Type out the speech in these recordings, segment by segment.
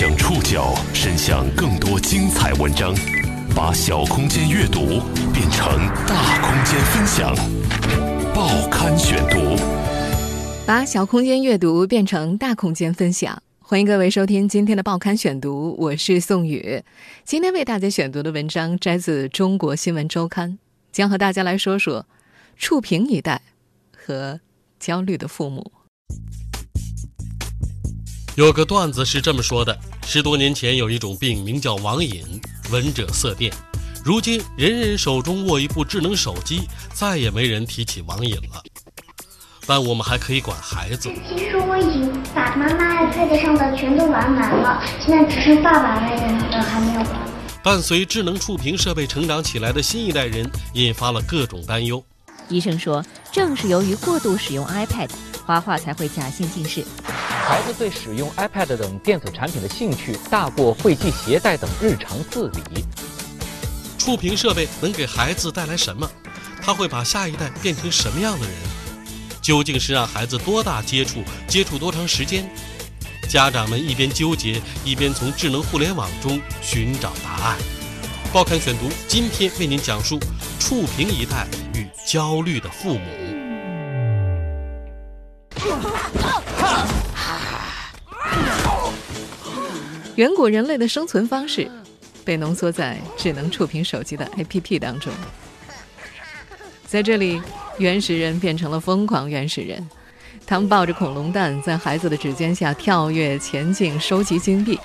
将触角伸向更多精彩文章，把小空间阅读变成大空间分享。报刊选读，把小空间阅读变成大空间分享。欢迎各位收听今天的报刊选读，我是宋宇。今天为大家选读的文章摘自《中国新闻周刊》，将和大家来说说触屏一代和焦虑的父母。有个段子是这么说的：十多年前有一种病名叫网瘾，闻者色变。如今人人手中握一部智能手机，再也没人提起网瘾了。但我们还可以管孩子。其实我已经把妈妈 iPad 上的全都玩完了，现在只剩爸爸 iPad 的还没有玩。伴随智能触屏设备成长起来的新一代人，引发了各种担忧。医生说，正是由于过度使用 iPad，华华才会假性近视。孩子对使用 iPad 等电子产品的兴趣大过会系鞋带等日常自理。触屏设备能给孩子带来什么？他会把下一代变成什么样的人？究竟是让孩子多大接触，接触多长时间？家长们一边纠结，一边从智能互联网中寻找答案。报刊选读今天为您讲述触屏一代与焦虑的父母。远古人类的生存方式，被浓缩在智能触屏手机的 APP 当中。在这里，原始人变成了疯狂原始人，他们抱着恐龙蛋，在孩子的指尖下跳跃前进，收集金币。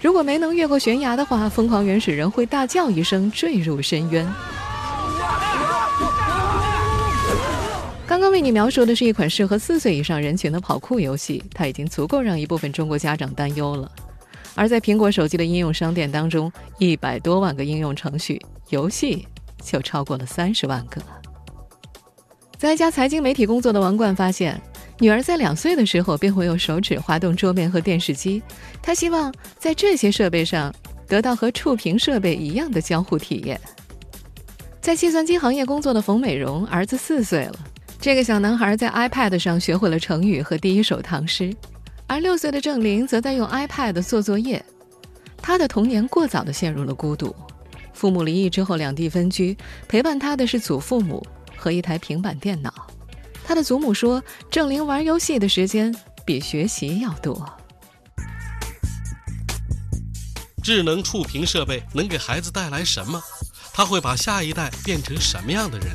如果没能越过悬崖的话，疯狂原始人会大叫一声，坠入深渊。刚刚为你描述的是一款适合四岁以上人群的跑酷游戏，它已经足够让一部分中国家长担忧了。而在苹果手机的应用商店当中，一百多万个应用程序，游戏就超过了三十万个。在一家财经媒体工作的王冠发现，女儿在两岁的时候便会用手指滑动桌面和电视机，他希望在这些设备上得到和触屏设备一样的交互体验。在计算机行业工作的冯美荣，儿子四岁了，这个小男孩在 iPad 上学会了成语和第一首唐诗。而六岁的郑林则在用 iPad 做作业，他的童年过早的陷入了孤独。父母离异之后，两地分居，陪伴他的是祖父母和一台平板电脑。他的祖母说：“郑林玩游戏的时间比学习要多。”智能触屏设备能给孩子带来什么？他会把下一代变成什么样的人？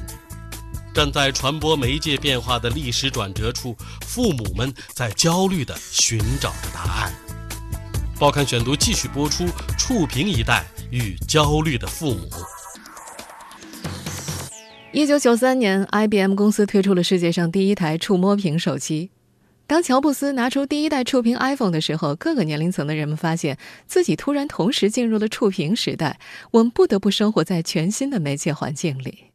站在传播媒介变化的历史转折处，父母们在焦虑地寻找着答案。报刊选读继续播出：触屏一代与焦虑的父母。一九九三年，IBM 公司推出了世界上第一台触摸屏手机。当乔布斯拿出第一代触屏 iPhone 的时候，各个年龄层的人们发现自己突然同时进入了触屏时代，我们不得不生活在全新的媒介环境里。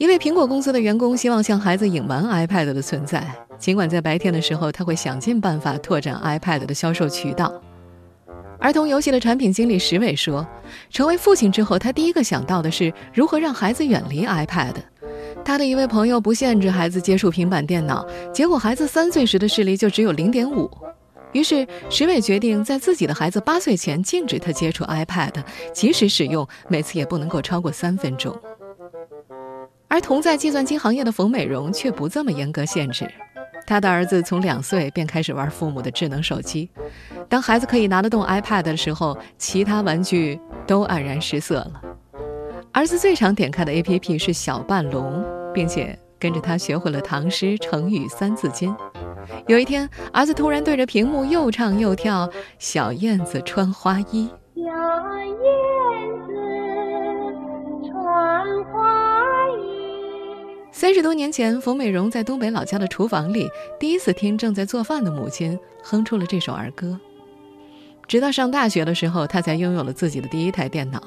一位苹果公司的员工希望向孩子隐瞒 iPad 的存在，尽管在白天的时候他会想尽办法拓展 iPad 的销售渠道。儿童游戏的产品经理石伟说：“成为父亲之后，他第一个想到的是如何让孩子远离 iPad。他的一位朋友不限制孩子接触平板电脑，结果孩子三岁时的视力就只有零点五。于是石伟决定在自己的孩子八岁前禁止他接触 iPad，即使使用，每次也不能够超过三分钟。”而同在计算机行业的冯美荣却不这么严格限制，他的儿子从两岁便开始玩父母的智能手机。当孩子可以拿得动 iPad 的时候，其他玩具都黯然失色了。儿子最常点开的 APP 是小半龙，并且跟着他学会了唐诗、成语、三字经。有一天，儿子突然对着屏幕又唱又跳：“小燕子穿花衣。”小燕子穿花。三十多年前，冯美荣在东北老家的厨房里，第一次听正在做饭的母亲哼出了这首儿歌。直到上大学的时候，她才拥有了自己的第一台电脑。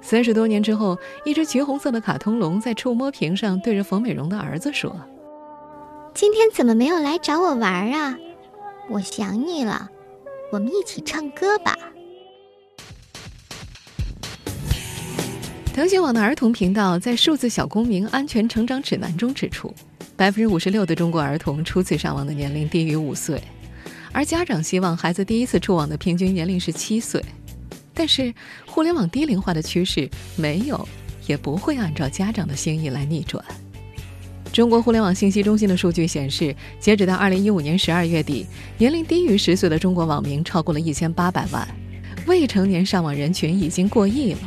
三十多年之后，一只橘红色的卡通龙在触摸屏上对着冯美荣的儿子说：“今天怎么没有来找我玩啊？我想你了，我们一起唱歌吧。”腾讯网的儿童频道在《数字小公民安全成长指南》中指出，百分之五十六的中国儿童初次上网的年龄低于五岁，而家长希望孩子第一次触网的平均年龄是七岁。但是，互联网低龄化的趋势没有，也不会按照家长的心意来逆转。中国互联网信息中心的数据显示，截止到二零一五年十二月底，年龄低于十岁的中国网民超过了一千八百万，未成年上网人群已经过亿了，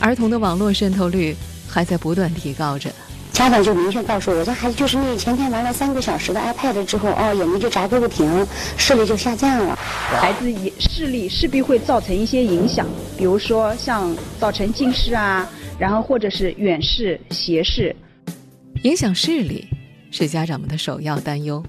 儿童的网络渗透率还在不断提高着。家长就明确告诉我，这孩子就是那前天玩了三个小时的 iPad 之后，哦，眼睛就眨个不停，视力就下降了。孩子视力势必会造成一些影响，比如说像造成近视啊，然后或者是远视、斜视。影响视力是家长们的首要担忧。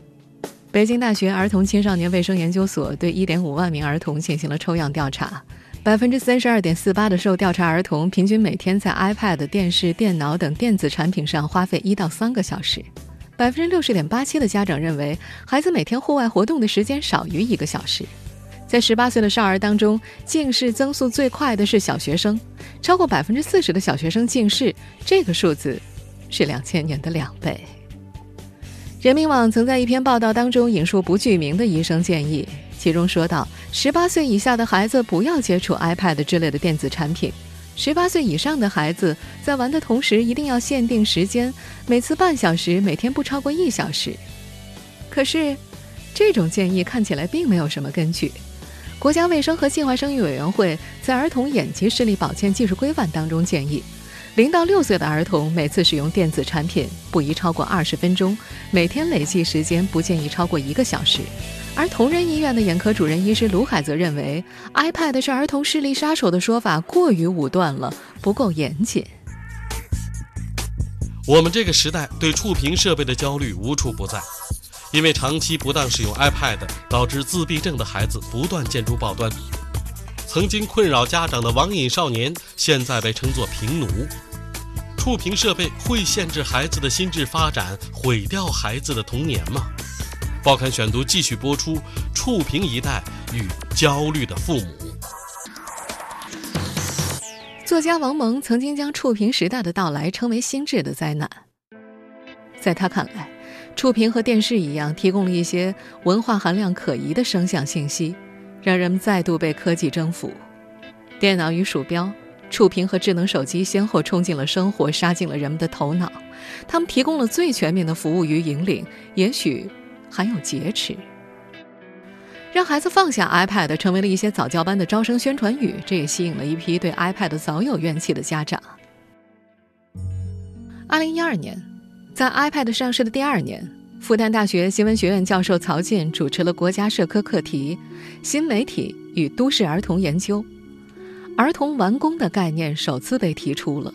北京大学儿童青少年卫生研究所对1.5万名儿童进行了抽样调查，百分之三十二点四八的受调查儿童平均每天在 iPad、电视、电脑等电子产品上花费一到三个小时，百分之六十点八七的家长认为孩子每天户外活动的时间少于一个小时。在十八岁的少儿当中，近视增速最快的是小学生，超过百分之四十的小学生近视，这个数字。是两千年的两倍。人民网曾在一篇报道当中引述不具名的医生建议，其中说到：十八岁以下的孩子不要接触 iPad 之类的电子产品；十八岁以上的孩子在玩的同时一定要限定时间，每次半小时，每天不超过一小时。可是，这种建议看起来并没有什么根据。国家卫生和计划生育委员会在《儿童眼疾视力保健技术规范》当中建议。零到六岁的儿童每次使用电子产品不宜超过二十分钟，每天累计时间不建议超过一个小时。而同仁医院的眼科主任医师卢海则认为，iPad 是儿童视力杀手的说法过于武断了，不够严谨。我们这个时代对触屏设备的焦虑无处不在，因为长期不当使用 iPad 导致自闭症的孩子不断见诸报端。曾经困扰家长的网瘾少年，现在被称作“屏奴”。触屏设备会限制孩子的心智发展，毁掉孩子的童年吗？报刊选读继续播出：触屏一代与焦虑的父母。作家王蒙曾经将触屏时代的到来称为“心智的灾难”。在他看来，触屏和电视一样，提供了一些文化含量可疑的声像信息。让人们再度被科技征服，电脑与鼠标、触屏和智能手机先后冲进了生活，杀进了人们的头脑。他们提供了最全面的服务与引领，也许还有劫持。让孩子放下 iPad 成为了一些早教班的招生宣传语，这也吸引了一批对 iPad 早有怨气的家长。二零一二年，在 iPad 上市的第二年。复旦大学新闻学院教授曹进主持了国家社科课题《新媒体与都市儿童研究》，儿童玩工的概念首次被提出了。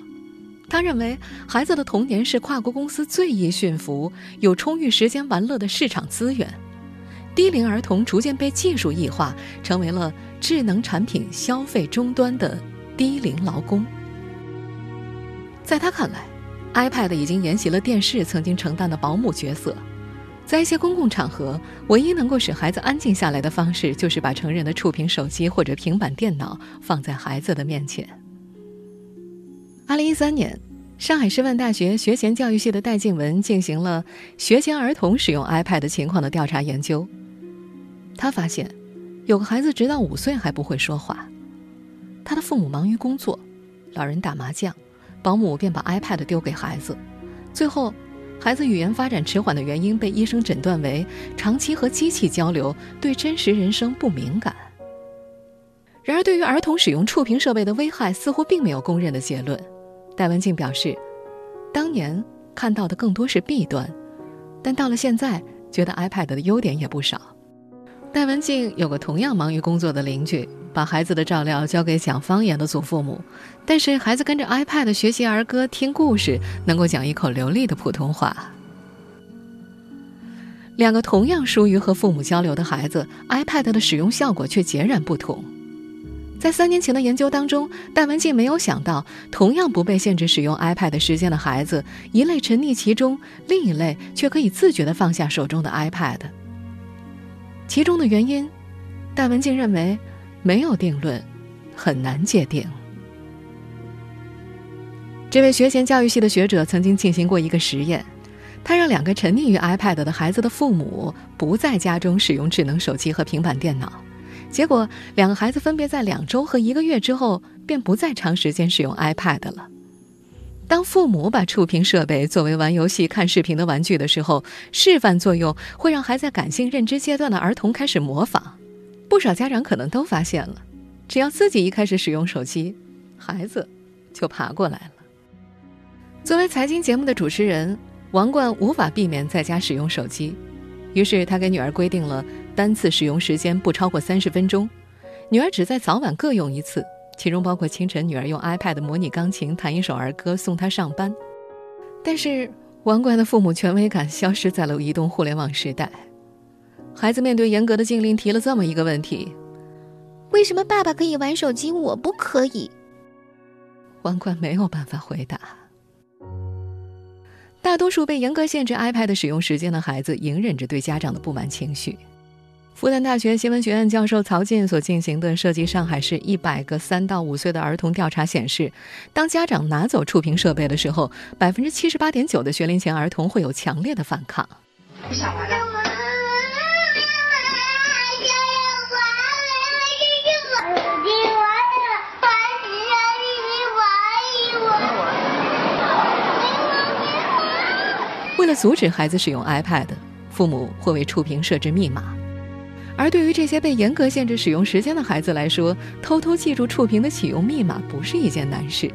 他认为，孩子的童年是跨国公司最易驯服、有充裕时间玩乐的市场资源。低龄儿童逐渐被技术异化，成为了智能产品消费终端的低龄劳工。在他看来，iPad 已经沿袭了电视曾经承担的保姆角色。在一些公共场合，唯一能够使孩子安静下来的方式，就是把成人的触屏手机或者平板电脑放在孩子的面前。二零一三年，上海师范大学学前教育系的戴静文进行了学前儿童使用 iPad 情况的调查研究。他发现，有个孩子直到五岁还不会说话，他的父母忙于工作，老人打麻将，保姆便把 iPad 丢给孩子，最后。孩子语言发展迟缓的原因被医生诊断为长期和机器交流，对真实人生不敏感。然而，对于儿童使用触屏设备的危害，似乎并没有公认的结论。戴文静表示，当年看到的更多是弊端，但到了现在，觉得 iPad 的优点也不少。戴文静有个同样忙于工作的邻居。把孩子的照料交给讲方言的祖父母，但是孩子跟着 iPad 学习儿歌、听故事，能够讲一口流利的普通话。两个同样疏于和父母交流的孩子，iPad 的使用效果却截然不同。在三年前的研究当中，戴文静没有想到，同样不被限制使用 iPad 时间的孩子，一类沉溺其中，另一类却可以自觉地放下手中的 iPad。其中的原因，戴文静认为。没有定论，很难界定。这位学前教育系的学者曾经进行过一个实验，他让两个沉溺于 iPad 的孩子的父母不在家中使用智能手机和平板电脑，结果两个孩子分别在两周和一个月之后便不再长时间使用 iPad 了。当父母把触屏设备作为玩游戏、看视频的玩具的时候，示范作用会让还在感性认知阶段的儿童开始模仿。不少家长可能都发现了，只要自己一开始使用手机，孩子就爬过来了。作为财经节目的主持人，王冠无法避免在家使用手机，于是他给女儿规定了单次使用时间不超过三十分钟，女儿只在早晚各用一次。其中包括清晨，女儿用 iPad 模拟钢琴，弹一首儿歌送她上班。但是，王冠的父母权威感消失在了移动互联网时代。孩子面对严格的禁令，提了这么一个问题：为什么爸爸可以玩手机，我不可以？王冠没有办法回答。大多数被严格限制 iPad 使用时间的孩子，隐忍着对家长的不满情绪。复旦大学新闻学院教授曹进所进行的涉及上海市一百个三到五岁的儿童调查显示，当家长拿走触屏设备的时候，百分之七十八点九的学龄前儿童会有强烈的反抗。为了阻止孩子使用 iPad，父母会为触屏设置密码。而对于这些被严格限制使用时间的孩子来说，偷偷记住触屏的启用密码不是一件难事。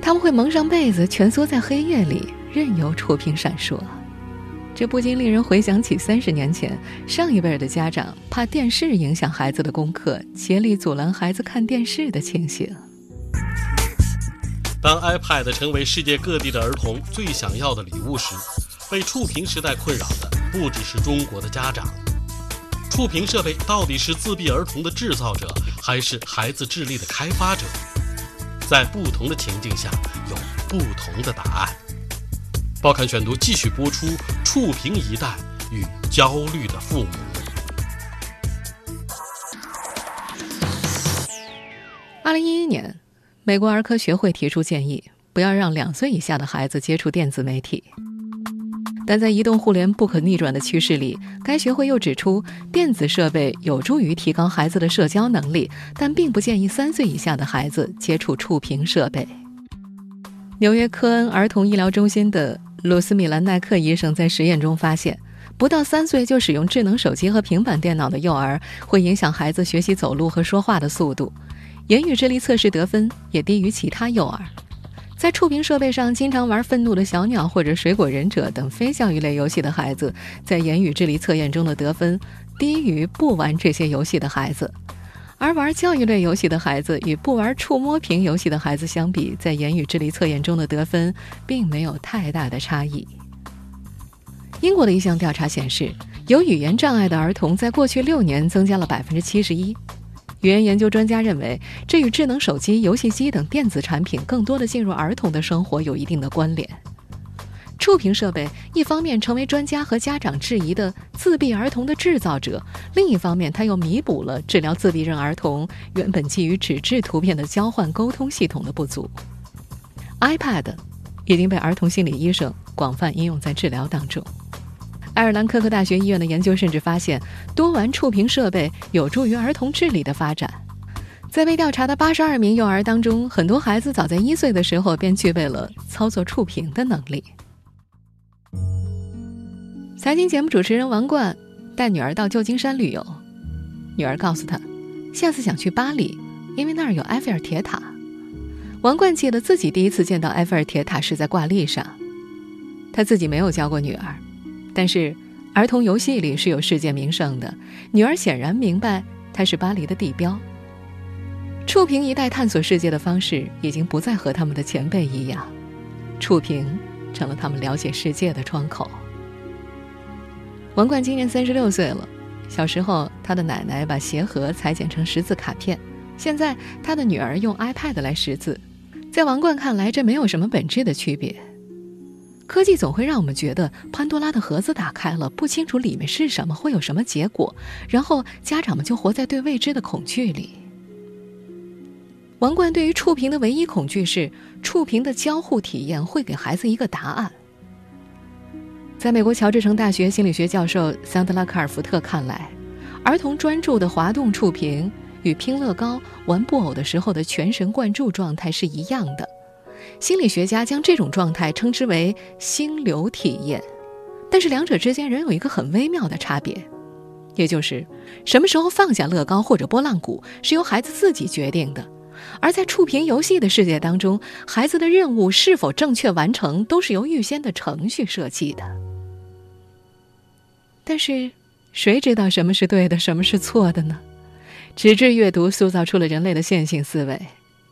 他们会蒙上被子，蜷缩在黑夜里，任由触屏闪烁。这不禁令人回想起三十年前上一辈的家长怕电视影响孩子的功课，竭力阻拦孩子看电视的情形。当 iPad 成为世界各地的儿童最想要的礼物时，被触屏时代困扰的不只是中国的家长。触屏设备到底是自闭儿童的制造者，还是孩子智力的开发者？在不同的情境下，有不同的答案。报刊选读继续播出：触屏一代与焦虑的父母。二零一一年，美国儿科学会提出建议，不要让两岁以下的孩子接触电子媒体。但在移动互联不可逆转的趋势里，该学会又指出，电子设备有助于提高孩子的社交能力，但并不建议三岁以下的孩子接触触屏设备。纽约科恩儿童医疗中心的鲁斯米兰奈克医生在实验中发现，不到三岁就使用智能手机和平板电脑的幼儿，会影响孩子学习走路和说话的速度，言语智力测试得分也低于其他幼儿。在触屏设备上经常玩愤怒的小鸟或者水果忍者等非教育类游戏的孩子，在言语智力测验中的得分低于不玩这些游戏的孩子；而玩教育类游戏的孩子与不玩触摸屏游戏的孩子相比，在言语智力测验中的得分并没有太大的差异。英国的一项调查显示，有语言障碍的儿童在过去六年增加了百分之七十一。语言研究专家认为，这与智能手机、游戏机等电子产品更多的进入儿童的生活有一定的关联。触屏设备一方面成为专家和家长质疑的自闭儿童的制造者，另一方面，它又弥补了治疗自闭症儿童原本基于纸质图片的交换沟通系统的不足。iPad 已经被儿童心理医生广泛应用在治疗当中。爱尔兰科克大学医院的研究甚至发现，多玩触屏设备有助于儿童智力的发展。在被调查的八十二名幼儿当中，很多孩子早在一岁的时候便具备了操作触屏的能力。财经节目主持人王冠带女儿到旧金山旅游，女儿告诉他，下次想去巴黎，因为那儿有埃菲尔铁塔。王冠记得自己第一次见到埃菲尔铁塔是在挂历上，他自己没有教过女儿。但是，儿童游戏里是有世界名胜的。女儿显然明白，它是巴黎的地标。触屏一代探索世界的方式已经不再和他们的前辈一样，触屏成了他们了解世界的窗口。王冠今年三十六岁了，小时候他的奶奶把鞋盒裁剪成识字卡片，现在他的女儿用 iPad 来识字，在王冠看来，这没有什么本质的区别。科技总会让我们觉得潘多拉的盒子打开了，不清楚里面是什么，会有什么结果，然后家长们就活在对未知的恐惧里。王冠对于触屏的唯一恐惧是，触屏的交互体验会给孩子一个答案。在美国乔治城大学心理学教授桑德拉·卡尔福特看来，儿童专注的滑动触屏与拼乐高、玩布偶的时候的全神贯注状态是一样的。心理学家将这种状态称之为“心流体验”，但是两者之间仍有一个很微妙的差别，也就是什么时候放下乐高或者拨浪鼓是由孩子自己决定的，而在触屏游戏的世界当中，孩子的任务是否正确完成都是由预先的程序设计的。但是，谁知道什么是对的，什么是错的呢？纸质阅读塑造出了人类的线性思维。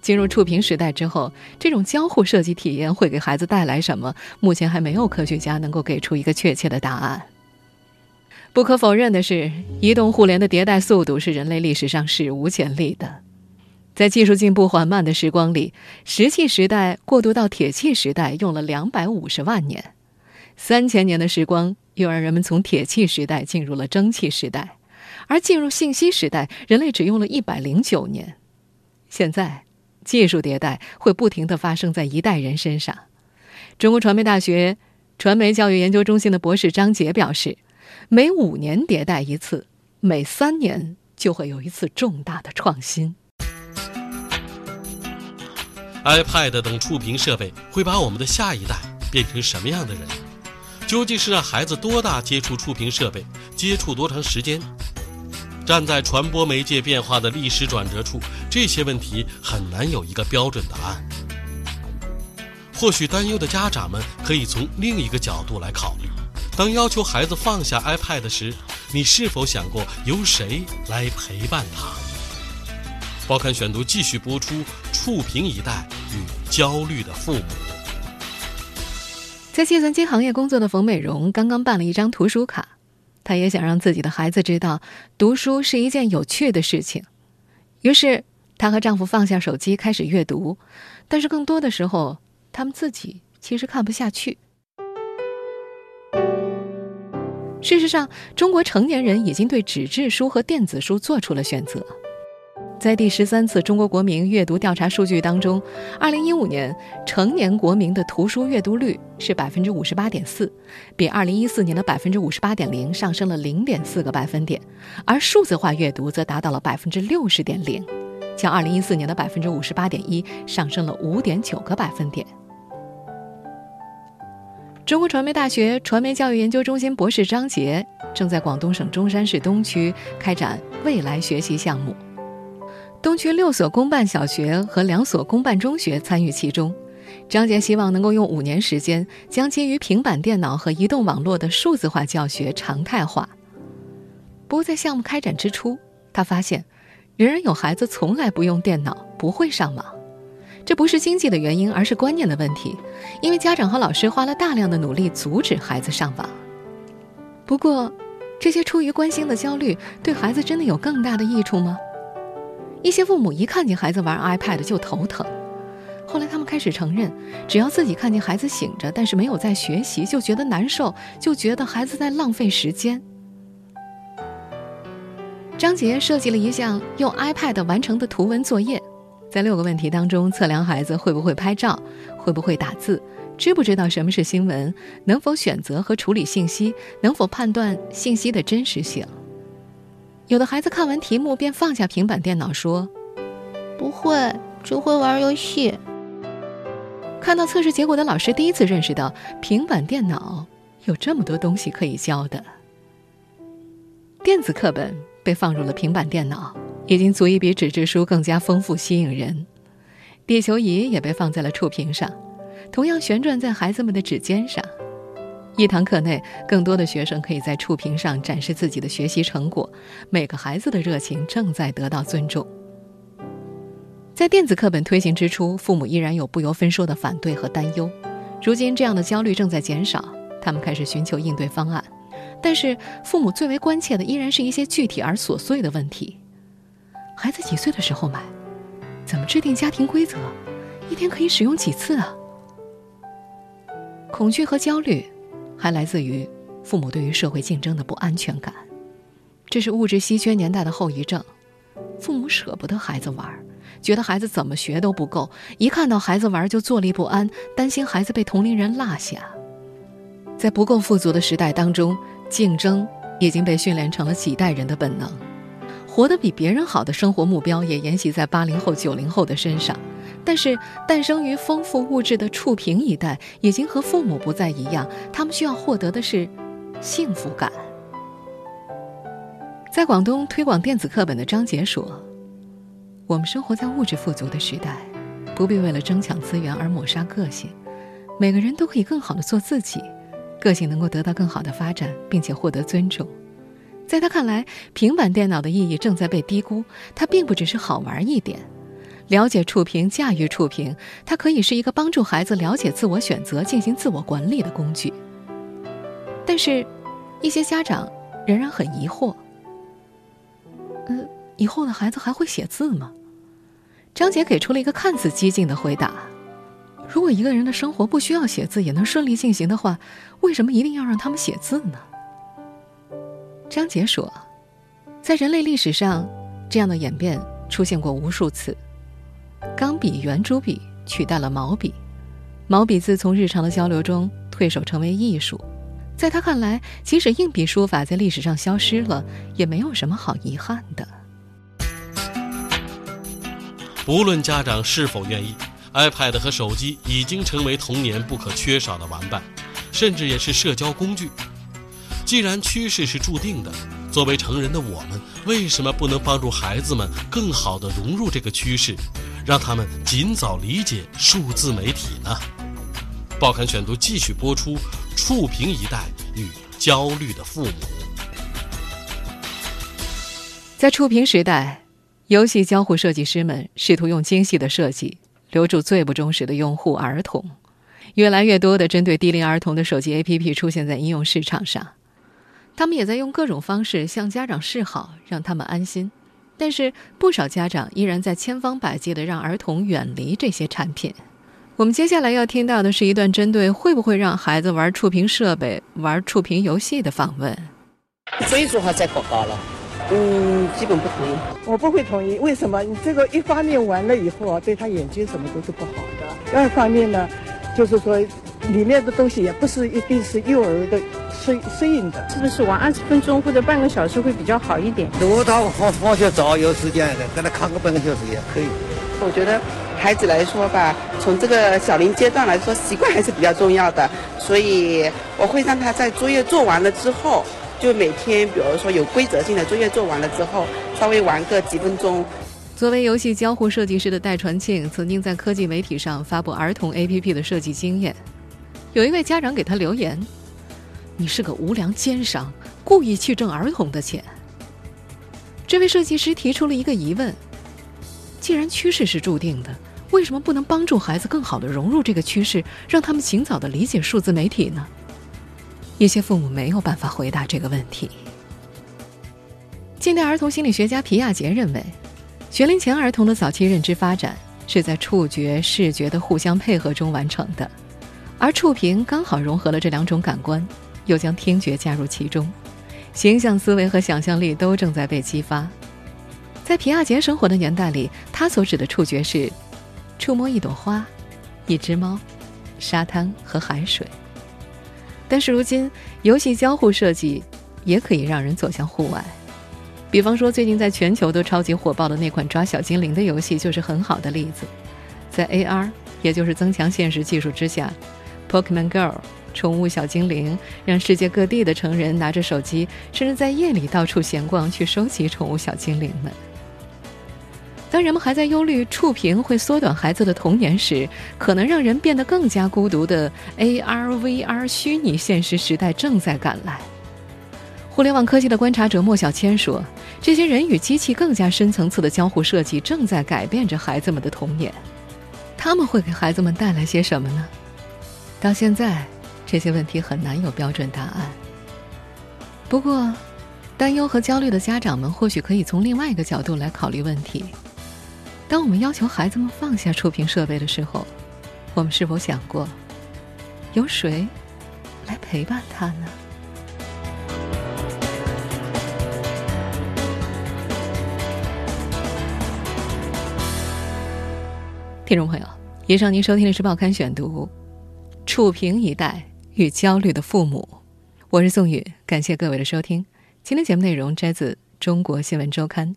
进入触屏时代之后，这种交互设计体验会给孩子带来什么？目前还没有科学家能够给出一个确切的答案。不可否认的是，移动互联的迭代速度是人类历史上史无前例的。在技术进步缓慢的时光里，石器时代过渡到铁器时代用了两百五十万年，三千年的时光又让人们从铁器时代进入了蒸汽时代，而进入信息时代，人类只用了一百零九年。现在。技术迭代会不停地发生在一代人身上。中国传媒大学传媒教育研究中心的博士张杰表示，每五年迭代一次，每三年就会有一次重大的创新。iPad 等触屏设备会把我们的下一代变成什么样的人？究竟是让孩子多大接触触屏设备，接触多长时间？站在传播媒介变化的历史转折处，这些问题很难有一个标准答案。或许担忧的家长们可以从另一个角度来考虑：当要求孩子放下 iPad 时，你是否想过由谁来陪伴他？报刊选读继续播出：触屏一代与焦虑的父母。在计算机行业工作的冯美荣刚刚办了一张图书卡。她也想让自己的孩子知道，读书是一件有趣的事情。于是，她和丈夫放下手机，开始阅读。但是，更多的时候，他们自己其实看不下去。事实上，中国成年人已经对纸质书和电子书做出了选择。在第十三次中国国民阅读调查数据当中，二零一五年成年国民的图书阅读率是百分之五十八点四，比二零一四年的百分之五十八点零上升了零点四个百分点，而数字化阅读则达到了百分之六十点零，较二零一四年的百分之五十八点一上升了五点九个百分点。中国传媒大学传媒教育研究中心博士张杰正在广东省中山市东区开展未来学习项目。东区六所公办小学和两所公办中学参与其中。张杰希望能够用五年时间，将基于平板电脑和移动网络的数字化教学常态化。不过，在项目开展之初，他发现，仍然有孩子从来不用电脑，不会上网。这不是经济的原因，而是观念的问题。因为家长和老师花了大量的努力阻止孩子上网。不过，这些出于关心的焦虑，对孩子真的有更大的益处吗？一些父母一看见孩子玩 iPad 就头疼，后来他们开始承认，只要自己看见孩子醒着，但是没有在学习，就觉得难受，就觉得孩子在浪费时间。张杰设计了一项用 iPad 完成的图文作业，在六个问题当中测量孩子会不会拍照，会不会打字，知不知道什么是新闻，能否选择和处理信息，能否判断信息的真实性。有的孩子看完题目便放下平板电脑，说：“不会，只会玩游戏。”看到测试结果的老师第一次认识到，平板电脑有这么多东西可以教的。电子课本被放入了平板电脑，已经足以比纸质书更加丰富吸引人。地球仪也被放在了触屏上，同样旋转在孩子们的指尖上。一堂课内，更多的学生可以在触屏上展示自己的学习成果。每个孩子的热情正在得到尊重。在电子课本推行之初，父母依然有不由分说的反对和担忧。如今，这样的焦虑正在减少，他们开始寻求应对方案。但是，父母最为关切的依然是一些具体而琐碎的问题：孩子几岁的时候买？怎么制定家庭规则？一天可以使用几次啊？恐惧和焦虑。还来自于父母对于社会竞争的不安全感，这是物质稀缺年代的后遗症。父母舍不得孩子玩，觉得孩子怎么学都不够，一看到孩子玩就坐立不安，担心孩子被同龄人落下。在不够富足的时代当中，竞争已经被训练成了几代人的本能。活得比别人好的生活目标也沿袭在八零后、九零后的身上。但是，诞生于丰富物质的触屏一代已经和父母不再一样，他们需要获得的是幸福感。在广东推广电子课本的张杰说：“我们生活在物质富足的时代，不必为了争抢资源而抹杀个性。每个人都可以更好的做自己，个性能够得到更好的发展，并且获得尊重。”在他看来，平板电脑的意义正在被低估。它并不只是好玩一点，了解触屏、驾驭触屏，它可以是一个帮助孩子了解自我选择、进行自我管理的工具。但是，一些家长仍然很疑惑：，呃，以后的孩子还会写字吗？张杰给出了一个看似激进的回答：，如果一个人的生活不需要写字也能顺利进行的话，为什么一定要让他们写字呢？张杰说，在人类历史上，这样的演变出现过无数次。钢笔、圆珠笔取代了毛笔，毛笔字从日常的交流中退守成为艺术。在他看来，即使硬笔书法在历史上消失了，也没有什么好遗憾的。不论家长是否愿意，iPad 和手机已经成为童年不可缺少的玩伴，甚至也是社交工具。既然趋势是注定的，作为成人的我们，为什么不能帮助孩子们更好地融入这个趋势，让他们尽早理解数字媒体呢？报刊选读继续播出：触屏一代与焦虑的父母。在触屏时代，游戏交互设计师们试图用精细的设计留住最不忠实的用户——儿童。越来越多的针对低龄儿童的手机 APP 出现在应用市场上。他们也在用各种方式向家长示好，让他们安心。但是不少家长依然在千方百计地让儿童远离这些产品。我们接下来要听到的是一段针对会不会让孩子玩触屏设备、玩触屏游戏的访问。所以说还在过高了，嗯，基本不同意。我不会同意，为什么？你这个一方面玩了以后啊，对他眼睛什么都是不好的；二方面呢，就是说里面的东西也不是一定是幼儿的。适适应的，是不是玩二十分钟或者半个小时会比较好一点？如果他放放学早有时间的，跟他看个半个小时也可以。我觉得孩子来说吧，从这个小龄阶段来说，习惯还是比较重要的，所以我会让他在作业做完了之后，就每天，比如说有规则性的作业做完了之后，稍微玩个几分钟。作为游戏交互设计师的戴传庆，曾经在科技媒体上发布儿童 APP 的设计经验。有一位家长给他留言。你是个无良奸商，故意去挣儿童的钱。这位设计师提出了一个疑问：既然趋势是注定的，为什么不能帮助孩子更好的融入这个趋势，让他们尽早的理解数字媒体呢？一些父母没有办法回答这个问题。近代儿童心理学家皮亚杰认为，学龄前儿童的早期认知发展是在触觉、视觉的互相配合中完成的，而触屏刚好融合了这两种感官。又将听觉加入其中，形象思维和想象力都正在被激发。在皮亚杰生活的年代里，他所指的触觉是触摸一朵花、一只猫、沙滩和海水。但是如今，游戏交互设计也可以让人走向户外。比方说，最近在全球都超级火爆的那款抓小精灵的游戏就是很好的例子。在 AR，也就是增强现实技术之下，Pokemon Girl，。宠物小精灵让世界各地的成人拿着手机，甚至在夜里到处闲逛，去收集宠物小精灵们。当人们还在忧虑触屏会缩短孩子的童年时，可能让人变得更加孤独的 AR、VR 虚拟现实时代正在赶来。互联网科技的观察者莫小千说：“这些人与机器更加深层次的交互设计，正在改变着孩子们的童年。他们会给孩子们带来些什么呢？”到现在。这些问题很难有标准答案。不过，担忧和焦虑的家长们或许可以从另外一个角度来考虑问题：当我们要求孩子们放下触屏设备的时候，我们是否想过，由谁来陪伴他呢？听众朋友，以上您收听的是《报刊选读》，抚平一代。与焦虑的父母。我是宋宇，感谢各位的收听。今天节目内容摘自《中国新闻周刊》。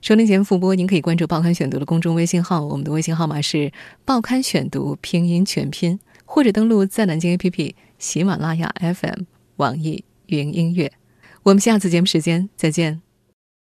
收听节目复播，您可以关注《报刊选读》的公众微信号，我们的微信号码是“报刊选读”拼音全拼，或者登录在南京 APP、喜马拉雅 FM、网易云音乐。我们下次节目时间再见。